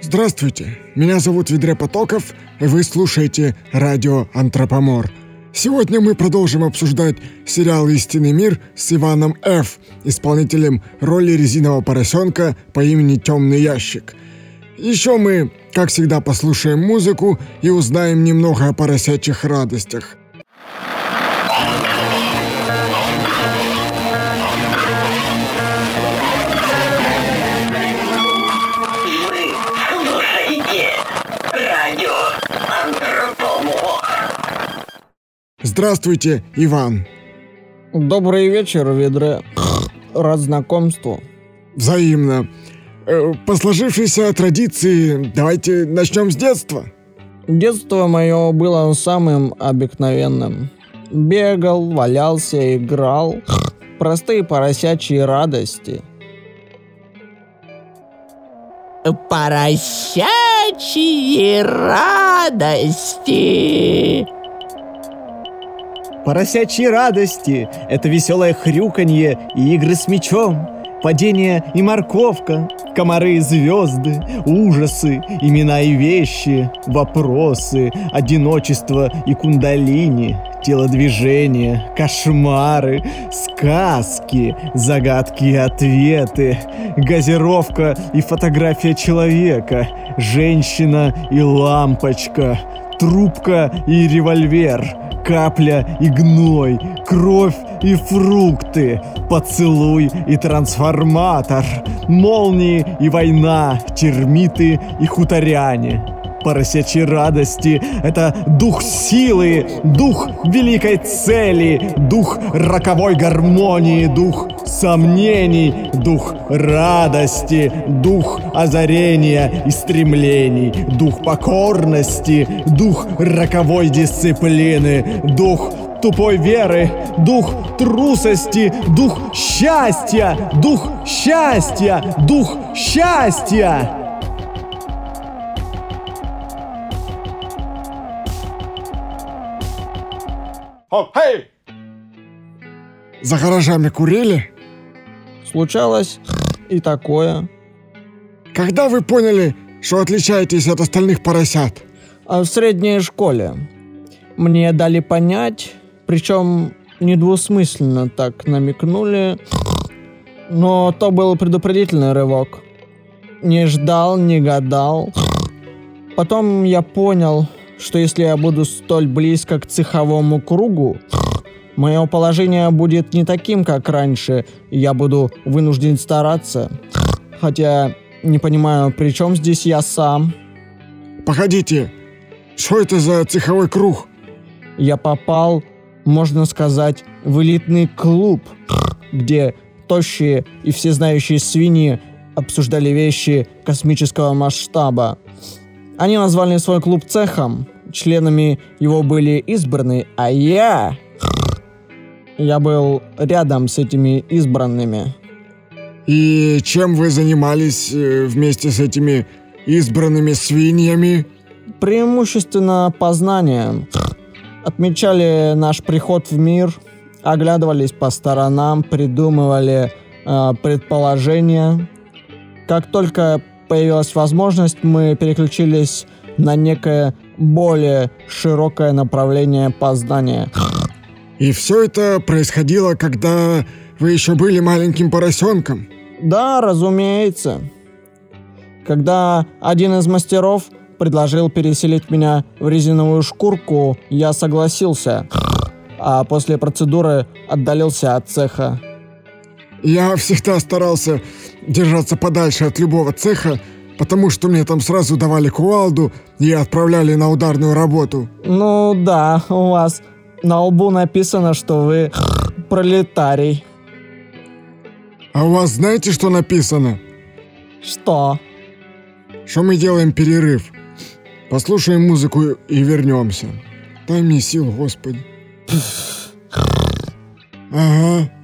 Здравствуйте, меня зовут Ведре Потоков, и вы слушаете радио «Антропомор». Сегодня мы продолжим обсуждать сериал «Истинный мир» с Иваном Ф., исполнителем роли резинового поросенка по имени Темный Ящик. Еще мы, как всегда, послушаем музыку и узнаем немного о поросячьих радостях. Здравствуйте, Иван. Добрый вечер, Ведре. Рад знакомству. Взаимно. Э, По сложившейся традиции, давайте начнем с детства. Детство мое было самым обыкновенным. Бегал, валялся, играл. Простые поросячьи радости. Поросячьи радости. Поросячьи радости — это веселое хрюканье и игры с мечом, падение и морковка, комары и звезды, ужасы, имена и вещи, вопросы, одиночество и кундалини, телодвижение, кошмары, сказки, загадки и ответы, газировка и фотография человека, женщина и лампочка, трубка и револьвер, капля и гной, кровь и фрукты, поцелуй и трансформатор, молнии и война, термиты и хуторяне. Поросячьи радости — это дух силы, дух великой цели, дух роковой гармонии, дух сомнений, дух радости, дух озарения и стремлений, дух покорности, дух роковой дисциплины, дух тупой веры, дух трусости, дух счастья, дух счастья, дух счастья. За гаражами курили? Случалось и такое. Когда вы поняли, что отличаетесь от остальных поросят? А в средней школе мне дали понять, причем недвусмысленно так намекнули, но то был предупредительный рывок. Не ждал, не гадал. Потом я понял, что если я буду столь близко к цеховому кругу, мое положение будет не таким, как раньше, и я буду вынужден стараться. Хотя не понимаю, при чем здесь я сам. Погодите, что это за цеховой круг? Я попал, можно сказать, в элитный клуб, где тощие и всезнающие свиньи обсуждали вещи космического масштаба. Они назвали свой клуб цехом, членами его были избраны, а я... Я был рядом с этими избранными. И чем вы занимались э, вместе с этими избранными свиньями? Преимущественно познанием. Отмечали наш приход в мир, оглядывались по сторонам, придумывали э, предположения. Как только появилась возможность, мы переключились на некое более широкое направление познания. И все это происходило, когда вы еще были маленьким поросенком? Да, разумеется. Когда один из мастеров предложил переселить меня в резиновую шкурку, я согласился. А после процедуры отдалился от цеха. Я всегда старался держаться подальше от любого цеха, потому что мне там сразу давали кувалду и отправляли на ударную работу. Ну да, у вас на лбу написано, что вы пролетарий. А у вас знаете, что написано? Что? Что мы делаем перерыв. Послушаем музыку и вернемся. Дай мне сил, Господи. Ага.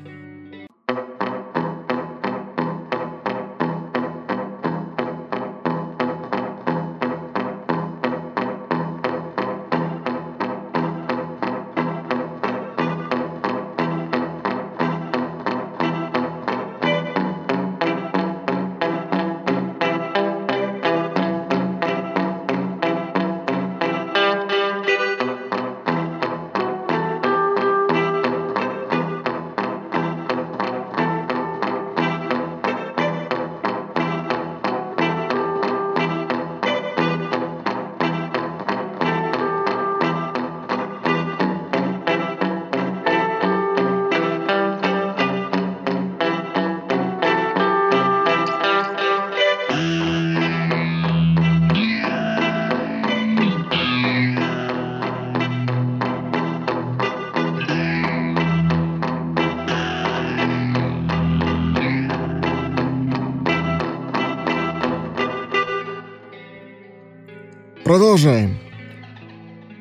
Продолжаем.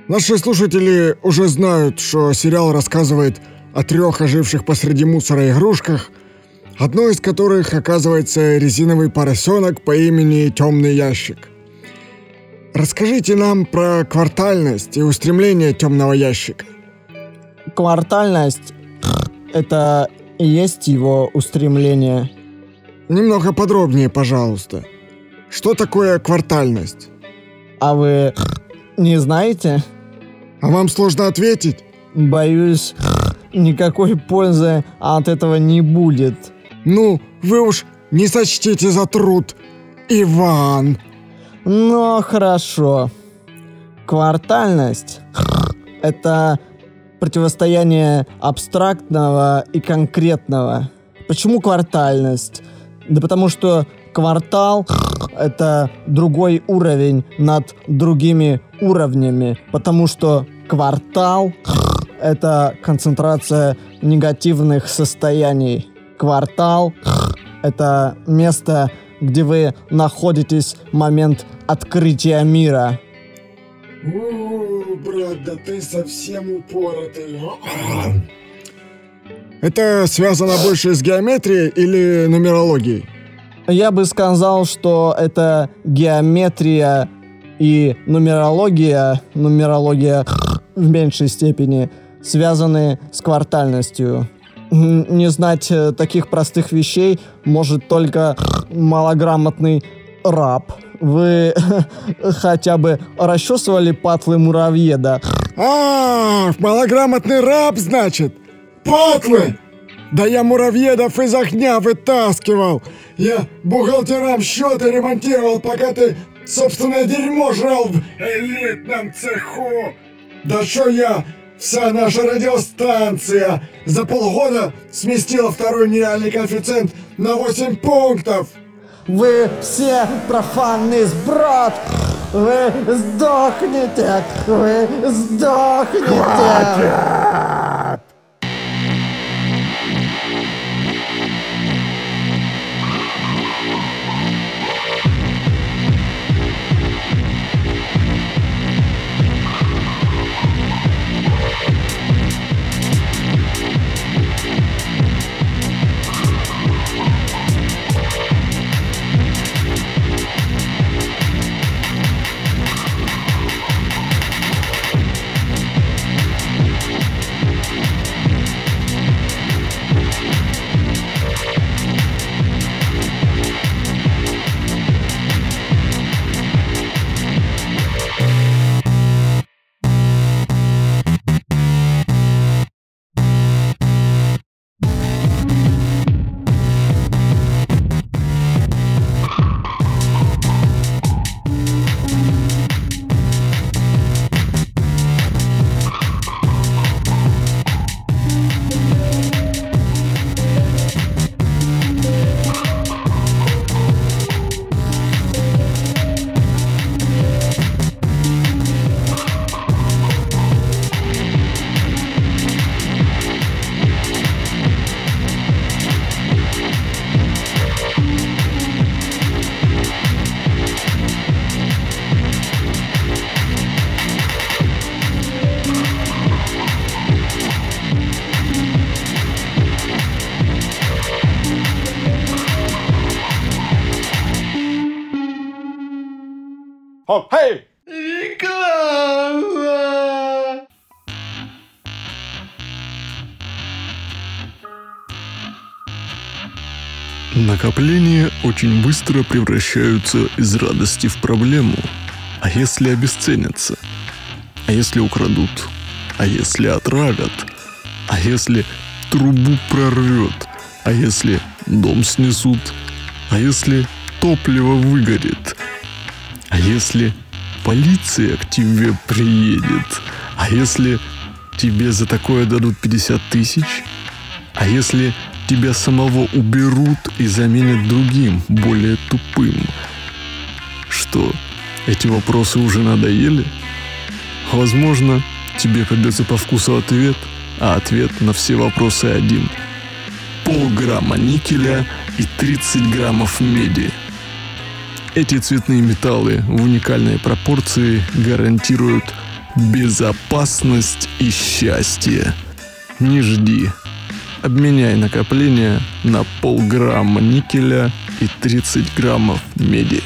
Наши слушатели уже знают, что сериал рассказывает о трех оживших посреди мусора игрушках, одной из которых оказывается резиновый поросенок по имени Темный Ящик. Расскажите нам про квартальность и устремление Темного Ящика. Квартальность — это и есть его устремление. Немного подробнее, пожалуйста. Что такое квартальность? А вы не знаете? А вам сложно ответить? Боюсь, никакой пользы от этого не будет. Ну, вы уж не сочтите за труд, Иван. Но хорошо. Квартальность — это противостояние абстрактного и конкретного. Почему квартальность? Да потому что квартал — это другой уровень над другими уровнями. Потому что квартал — это концентрация негативных состояний. Квартал — это место, где вы находитесь в момент открытия мира. Брат, да ты совсем упоротый. Это связано больше с геометрией или нумерологией? Я бы сказал, что это геометрия и нумерология, нумерология в меньшей степени, связаны с квартальностью. Не знать э, таких простых вещей может только малограмотный раб. Вы хотя бы расчесывали патлы муравьеда? А, малограмотный раб, значит? Патлы! Да я муравьедов из огня вытаскивал! Я бухгалтерам счеты ремонтировал, пока ты собственное дерьмо жрал в элитном цеху! Да что я, вся наша радиостанция за полгода сместила второй нереальный коэффициент на 8 пунктов! Вы все профанный сброд! Вы сдохнете! Вы сдохнете! Накопления очень быстро превращаются из радости в проблему. А если обесценятся? А если украдут? А если отравят? А если трубу прорвет? А если дом снесут? А если топливо выгорит? А если полиция к тебе приедет? А если тебе за такое дадут 50 тысяч? А если тебя самого уберут и заменят другим, более тупым? Что, эти вопросы уже надоели? Возможно, тебе придется по вкусу ответ, а ответ на все вопросы один. Полграмма никеля и 30 граммов меди. Эти цветные металлы в уникальной пропорции гарантируют безопасность и счастье. Не жди. Обменяй накопление на полграмма никеля и 30 граммов меди.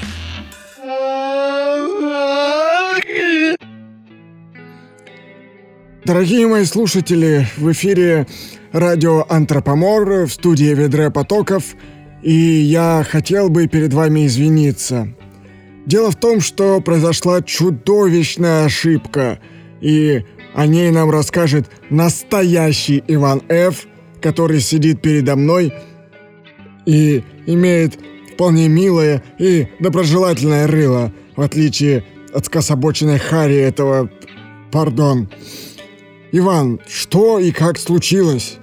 Дорогие мои слушатели, в эфире радио Антропомор в студии Ведре Потоков, и я хотел бы перед вами извиниться. Дело в том, что произошла чудовищная ошибка, и о ней нам расскажет настоящий Иван Ф., который сидит передо мной и имеет вполне милое и доброжелательное рыло, в отличие от скособоченной Хари этого... Пардон. Иван, что и как случилось?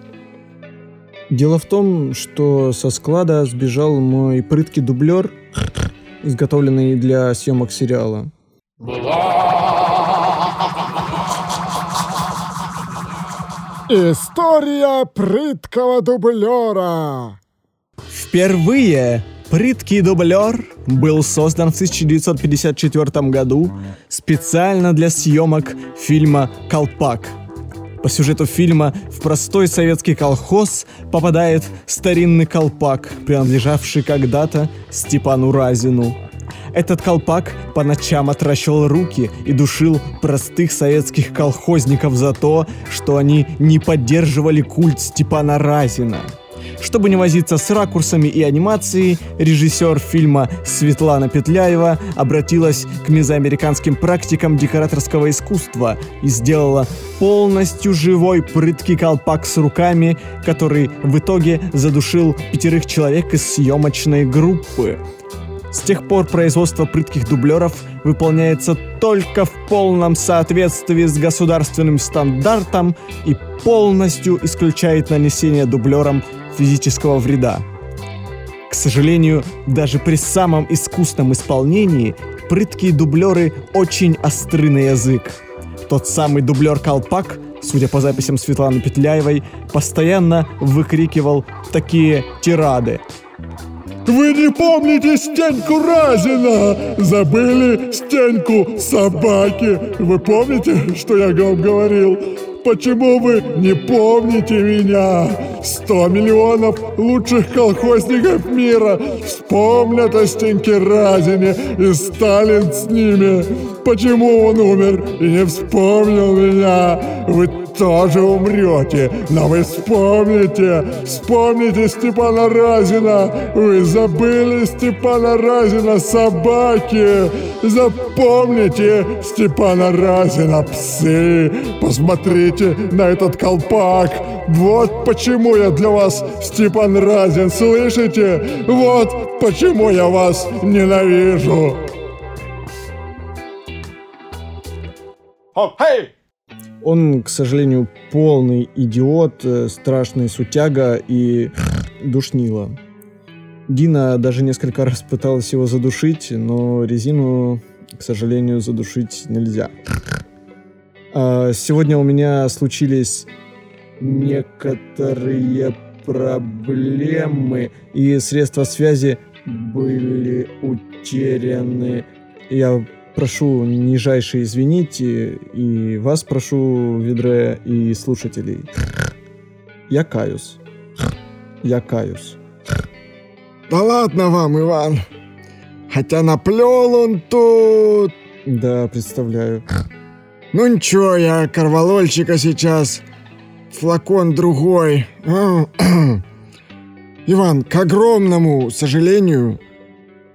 Дело в том, что со склада сбежал мой прыткий дублер, изготовленный для съемок сериала. История прыткого дублера. Впервые прыткий дублер был создан в 1954 году специально для съемок фильма «Колпак». По сюжету фильма в простой советский колхоз попадает старинный колпак, принадлежавший когда-то Степану Разину. Этот колпак по ночам отращивал руки и душил простых советских колхозников за то, что они не поддерживали культ Степана Разина. Чтобы не возиться с ракурсами и анимацией, режиссер фильма Светлана Петляева обратилась к мезоамериканским практикам декораторского искусства и сделала полностью живой прыткий колпак с руками, который в итоге задушил пятерых человек из съемочной группы. С тех пор производство прытких дублеров выполняется только в полном соответствии с государственным стандартом и полностью исключает нанесение дублером физического вреда. К сожалению, даже при самом искусном исполнении прыткие дублеры очень остры на язык. Тот самый дублер Колпак, судя по записям Светланы Петляевой, постоянно выкрикивал такие тирады – вы не помните Стеньку Разина? Забыли Стеньку собаки? Вы помните, что я вам говорил? Почему вы не помните меня? Сто миллионов лучших колхозников мира вспомнят о Стеньке Разине и Сталин с ними. Почему он умер и не вспомнил меня? Вы тоже умрете, но вы вспомните, вспомните Степана Разина. Вы забыли Степана Разина, собаки. Запомните Степана Разина, псы. Посмотрите на этот колпак. Вот почему я для вас Степан Разин, слышите? Вот почему я вас ненавижу. Он, к сожалению, полный идиот, э, страшный сутяга и душнила. Дина даже несколько раз пыталась его задушить, но резину, к сожалению, задушить нельзя. А сегодня у меня случились некоторые проблемы, и средства связи были утеряны. Я прошу нижайше извинить и вас прошу, Ведре, и слушателей. Я каюсь. Я каюсь. Да ладно вам, Иван. Хотя наплел он тут. Да, представляю. Ну ничего, я корвалольчика сейчас. Флакон другой. Иван, к огромному сожалению,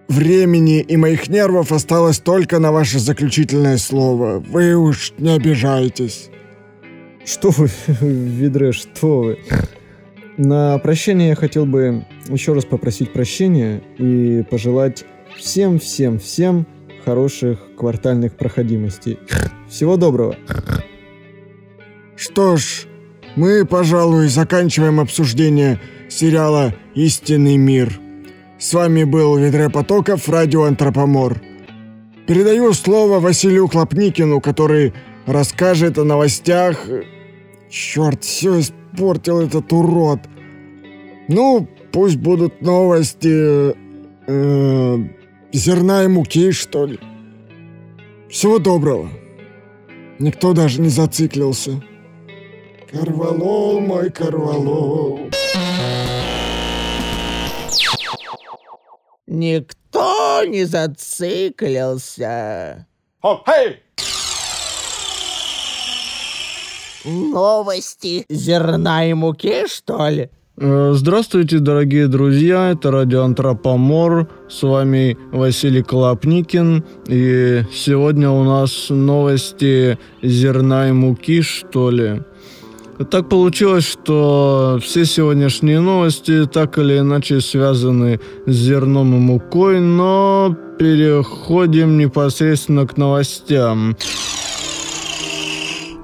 времени и моих нервов осталось только на ваше заключительное слово. Вы уж не обижайтесь. Что вы, Ведре, что вы? На прощание я хотел бы еще раз попросить прощения и пожелать всем-всем-всем хороших квартальных проходимостей. Всего доброго. Что ж, мы, пожалуй, заканчиваем обсуждение сериала «Истинный мир». С вами был Ведре Потоков, радио Антропомор. Передаю слово Василию Хлопникину, который расскажет о новостях. Черт, все испортил этот урод. Ну, пусть будут новости... Э, Зерна и муки, что ли? Всего доброго. Никто даже не зациклился. Корвалол мой, корвалол. Никто не зациклился. Новости зерна и муки, что ли? Э, Здравствуйте, дорогие друзья, это радио Антропомор, с вами Василий Колопникин, и сегодня у нас новости зерна и муки, что ли. Так получилось, что все сегодняшние новости так или иначе связаны с зерном и мукой, но переходим непосредственно к новостям.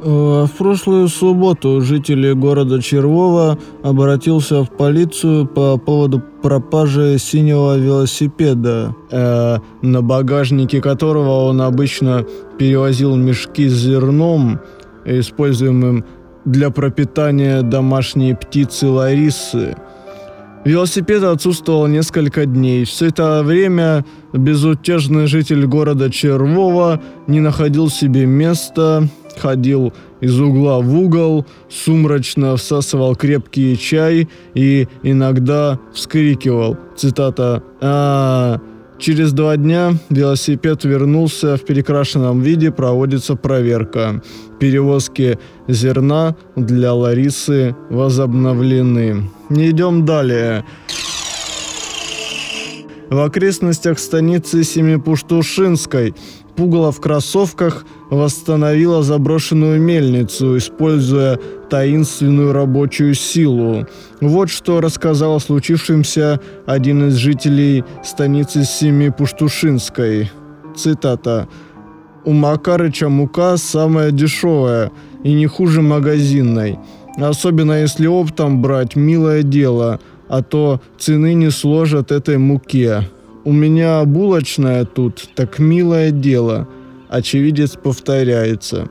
Э, В прошлую субботу жители города Червова обратился в полицию по поводу пропажи синего велосипеда, э, на багажнике которого он обычно перевозил мешки с зерном, используемым для пропитания домашней птицы Ларисы. Велосипед отсутствовал несколько дней. Все это время безутешный житель города Червова не находил себе места, ходил из угла в угол, сумрачно всасывал крепкий чай и иногда вскрикивал, цитата, а Через два дня велосипед вернулся в перекрашенном виде, проводится проверка. Перевозки зерна для Ларисы возобновлены. Не идем далее. В окрестностях станицы Семипуштушинской Пугало в кроссовках восстановила заброшенную мельницу, используя таинственную рабочую силу. Вот что рассказал о случившемся один из жителей станицы Семипуштушинской. Цитата. «У Макарыча мука самая дешевая и не хуже магазинной. Особенно если оптом брать, милое дело, а то цены не сложат этой муке. У меня булочная тут, так милое дело. Очевидец повторяется.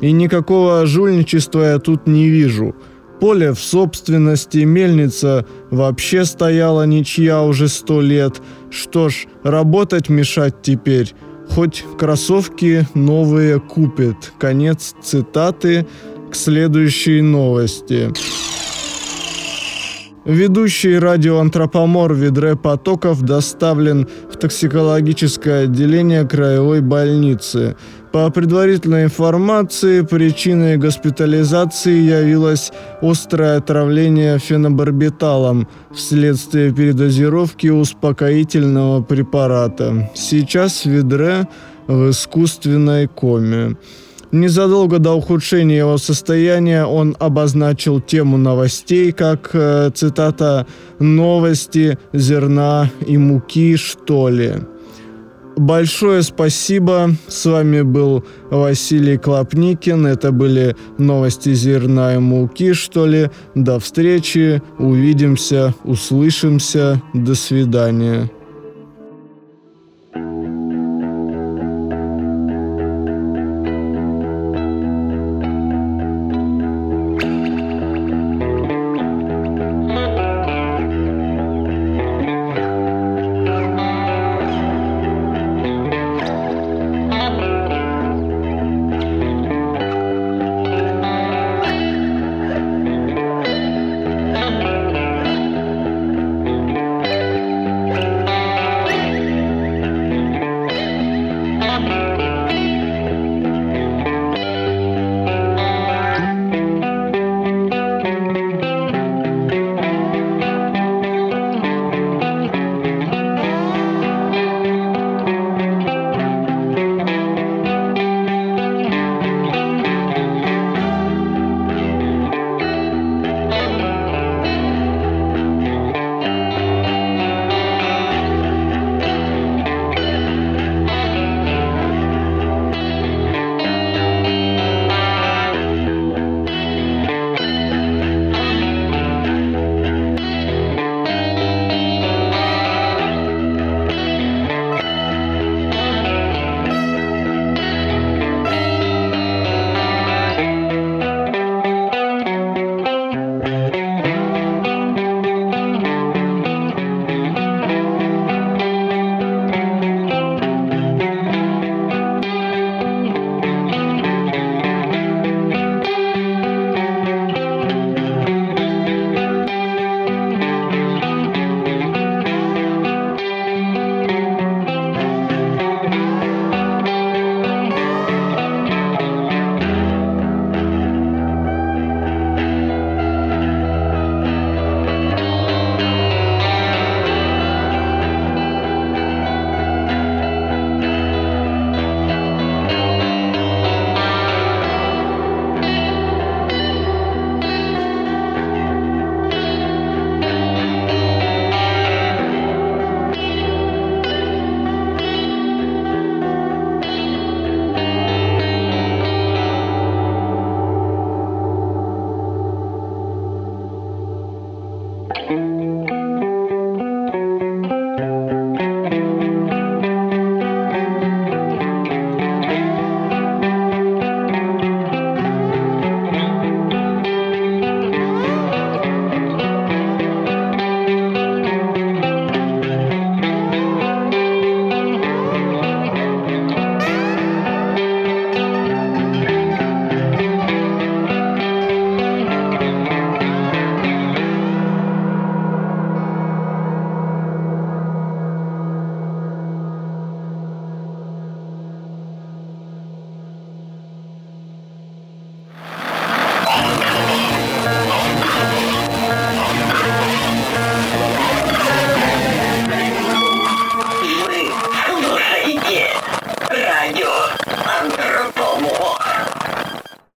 И никакого жульничества я тут не вижу. Поле в собственности, мельница вообще стояла ничья уже сто лет. Что ж, работать мешать теперь. Хоть кроссовки новые купит. Конец цитаты к следующей новости. Ведущий радиоантропомор Видре Потоков доставлен токсикологическое отделение краевой больницы. По предварительной информации, причиной госпитализации явилось острое отравление фенобарбиталом вследствие передозировки успокоительного препарата. Сейчас Видре в искусственной коме. Незадолго до ухудшения его состояния он обозначил тему новостей как, э, цитата, «новости зерна и муки, что ли». Большое спасибо. С вами был Василий Клопникин. Это были новости зерна и муки, что ли. До встречи. Увидимся, услышимся. До свидания.